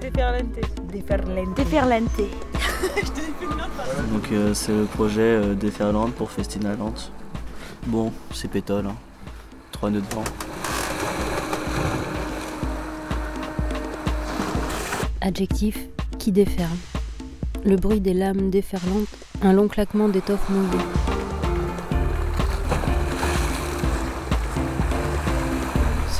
déferlante. Déferlante. Déferlante. Donc euh, c'est le projet euh, Déferlante pour Festinaland. Bon, c'est pétole. Hein. Trois nœuds de vent. Adjectif qui déferle. Le bruit des lames déferlantes, un long claquement d'étoffe mouillée.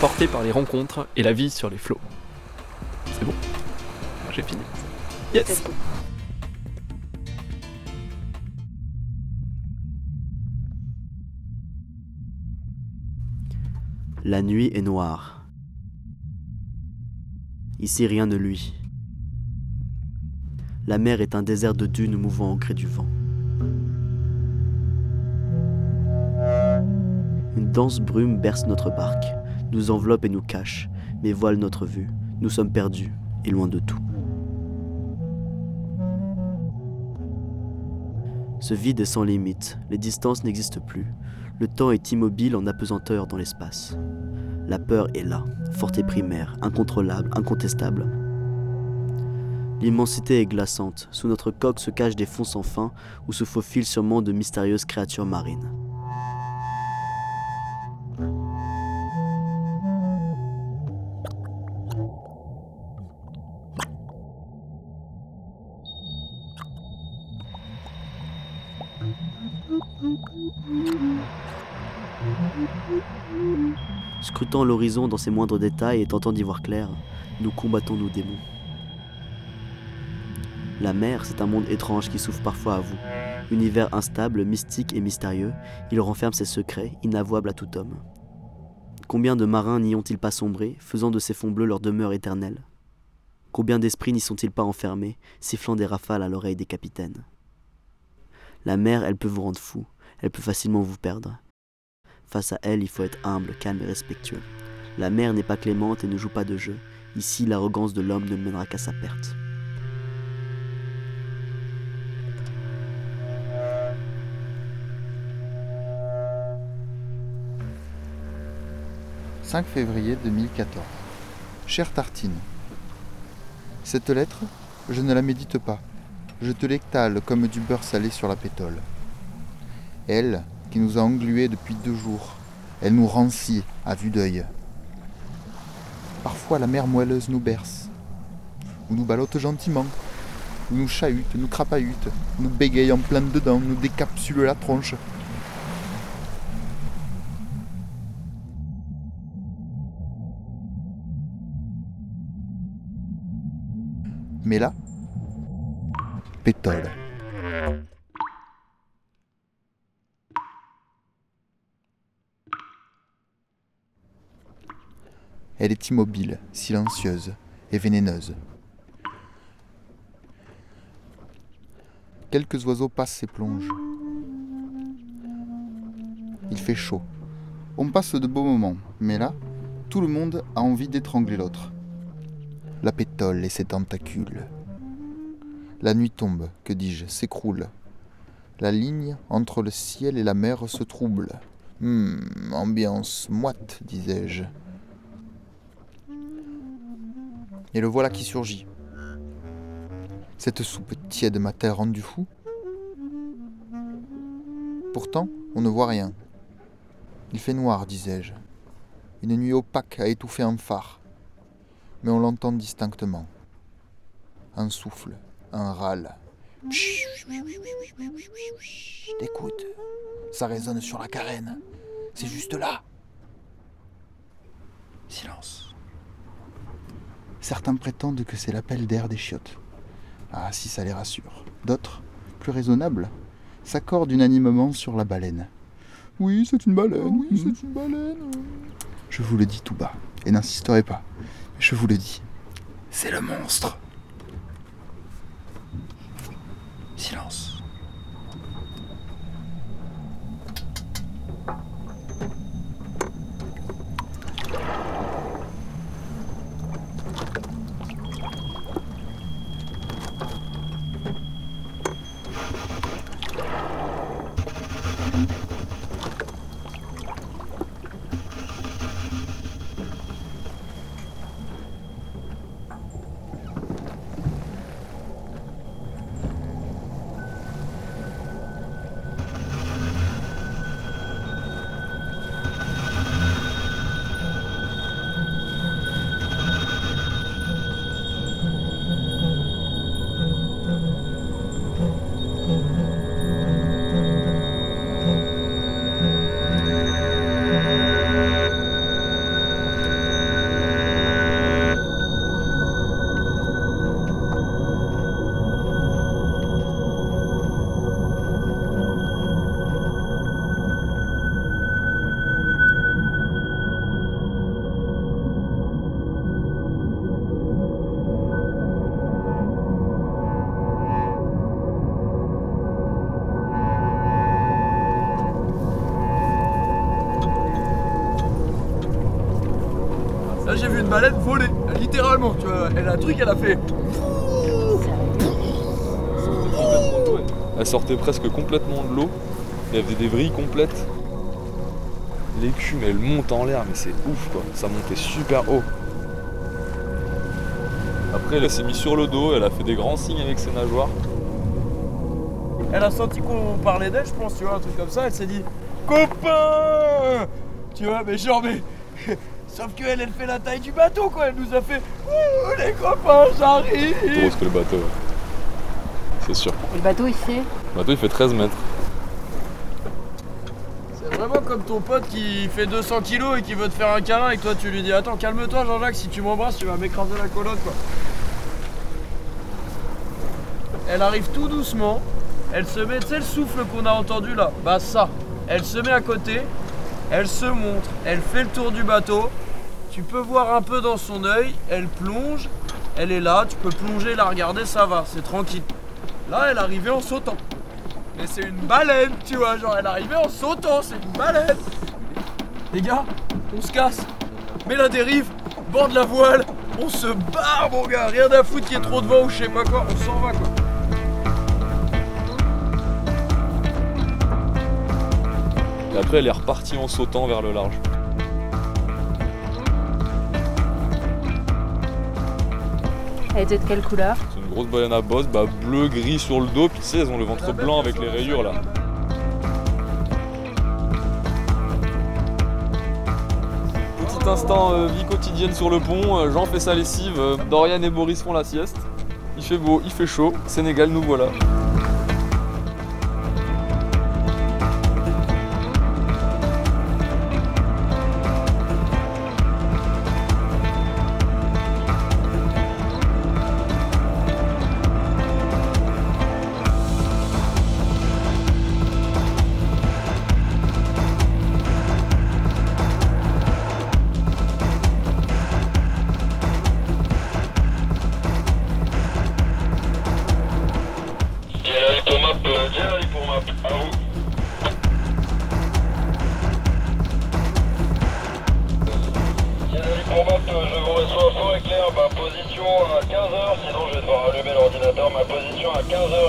portés par les rencontres et la vie sur les flots. C'est bon, j'ai fini. Yes La nuit est noire. Ici rien ne luit. La mer est un désert de dunes mouvant au gré du vent. Une dense brume berce notre barque, nous enveloppe et nous cache, mais voile notre vue. Nous sommes perdus et loin de tout. Ce vide est sans limite, les distances n'existent plus. Le temps est immobile en apesanteur dans l'espace. La peur est là, forte et primaire, incontrôlable, incontestable. L'immensité est glaçante, sous notre coque se cachent des fonds sans fin où se faufilent sûrement de mystérieuses créatures marines. Scrutant l'horizon dans ses moindres détails et tentant d'y voir clair, nous combattons nos démons. La mer, c'est un monde étrange qui souffre parfois à vous. Univers instable, mystique et mystérieux, il renferme ses secrets, inavouables à tout homme. Combien de marins n'y ont-ils pas sombré, faisant de ces fonds bleus leur demeure éternelle? Combien d'esprits n'y sont-ils pas enfermés, sifflant des rafales à l'oreille des capitaines? La mer, elle peut vous rendre fou, elle peut facilement vous perdre. Face à elle, il faut être humble, calme et respectueux. La mer n'est pas clémente et ne joue pas de jeu. Ici, l'arrogance de l'homme ne mènera qu'à sa perte. « 5 février 2014. Chère Tartine, cette lettre, je ne la médite pas. Je te l'étale comme du beurre salé sur la pétole. Elle, qui nous a englués depuis deux jours, elle nous rancit à vue d'œil. Parfois la mer moelleuse nous berce, ou nous ballotte gentiment, ou nous chahute, nous crapahute, nous bégaye en plein dedans, nous décapsule la tronche. Mais là, pétole. Elle est immobile, silencieuse et vénéneuse. Quelques oiseaux passent et plongent. Il fait chaud. On passe de beaux moments, mais là, tout le monde a envie d'étrangler l'autre. La pétole et ses tentacules. La nuit tombe, que dis-je, s'écroule. La ligne entre le ciel et la mer se trouble. Hmm, ambiance moite, disais-je. Et le voilà qui surgit. Cette soupe tiède m'a-t-elle rendu fou Pourtant, on ne voit rien. Il fait noir, disais-je. Une nuit opaque a étouffé un phare. Mais on l'entend distinctement. Un souffle, un râle. Écoute, ça résonne sur la carène. C'est juste là. Silence. Certains prétendent que c'est l'appel d'air des chiottes. Ah, si ça les rassure. D'autres, plus raisonnables, s'accordent unanimement sur la baleine. Oui, c'est une baleine, ah oui, mhm. c'est une baleine. Je vous le dis tout bas, et n'insisterai pas. Je vous le dis, c'est le monstre. Silence. Là, j'ai vu une baleine voler, littéralement, tu vois. Elle a un truc, elle a fait. Elle sortait presque complètement de l'eau. Il y avait des vrilles complètes. L'écume, elle monte en l'air, mais c'est ouf quoi. Ça montait super haut. Après, elle s'est mise sur le dos, elle a fait des grands signes avec ses nageoires. Elle a senti qu'on parlait d'elle, je pense, tu vois, un truc comme ça. Elle s'est dit Copain Tu vois, mais genre, mais. Sauf qu'elle, elle fait la taille du bateau, quoi. Elle nous a fait Ouh, les copains, Plus j'arrive grosse que le bateau. ouais. C'est sûr. Le bateau, il fait Le bateau, il fait 13 mètres. C'est vraiment comme ton pote qui fait 200 kilos et qui veut te faire un câlin et que toi tu lui dis Attends, calme-toi, Jean-Jacques, si tu m'embrasses, tu vas m'écraser la colonne, quoi. Elle arrive tout doucement, elle se met, tu sais, le souffle qu'on a entendu là, bah ça. Elle se met à côté, elle se montre, elle fait le tour du bateau. Tu peux voir un peu dans son œil, elle plonge, elle est là, tu peux plonger, la regarder, ça va, c'est tranquille. Là, elle arrivait en sautant. Mais c'est une baleine, tu vois, genre elle arrivait en sautant, c'est une baleine. Les gars, on se casse. Mets la dérive, borde la voile, on se barre mon gars, rien à foutre qu'il y ait trop de vent ou je sais quoi, on s'en va quoi. Et après, elle est repartie en sautant vers le large. Elle était de quelle couleur? C'est une grosse baleine à bosse, bah, bleu, gris sur le dos, puis tu sais, elles ont le ventre blanc avec les rayures là. Petit instant euh, vie quotidienne sur le pont, euh, Jean fait sa lessive, euh, Dorian et Boris font la sieste. Il fait beau, il fait chaud, Sénégal nous voilà.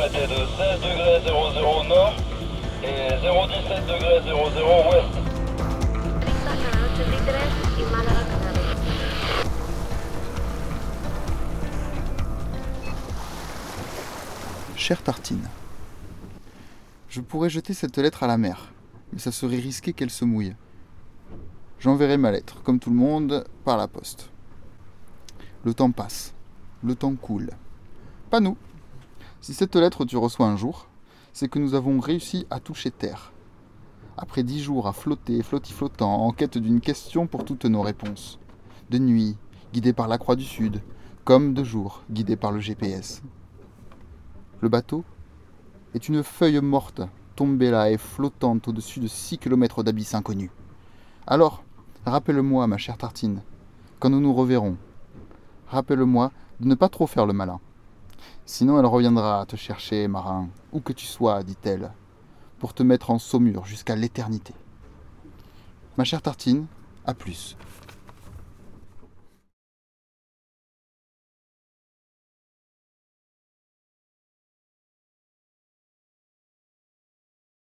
15h était de 16 degrés 00 nord et 017 degrés 00 ouest. Chère Tartine, je pourrais jeter cette lettre à la mer, mais ça serait risqué qu'elle se mouille. J'enverrai ma lettre, comme tout le monde, par la poste. Le temps passe, le temps coule. Pas nous. Si cette lettre tu reçois un jour, c'est que nous avons réussi à toucher terre. Après dix jours à flotter, flottis-flottant, en quête d'une question pour toutes nos réponses. De nuit, guidés par la Croix du Sud, comme de jour, guidés par le GPS. Le bateau est une feuille morte, tombée là et flottante au-dessus de 6 km d'abysse inconnu. Alors, rappelle-moi, ma chère Tartine, quand nous nous reverrons, rappelle-moi de ne pas trop faire le malin. Sinon, elle reviendra te chercher, marin, où que tu sois, dit-elle, pour te mettre en saumure jusqu'à l'éternité. Ma chère Tartine, à plus.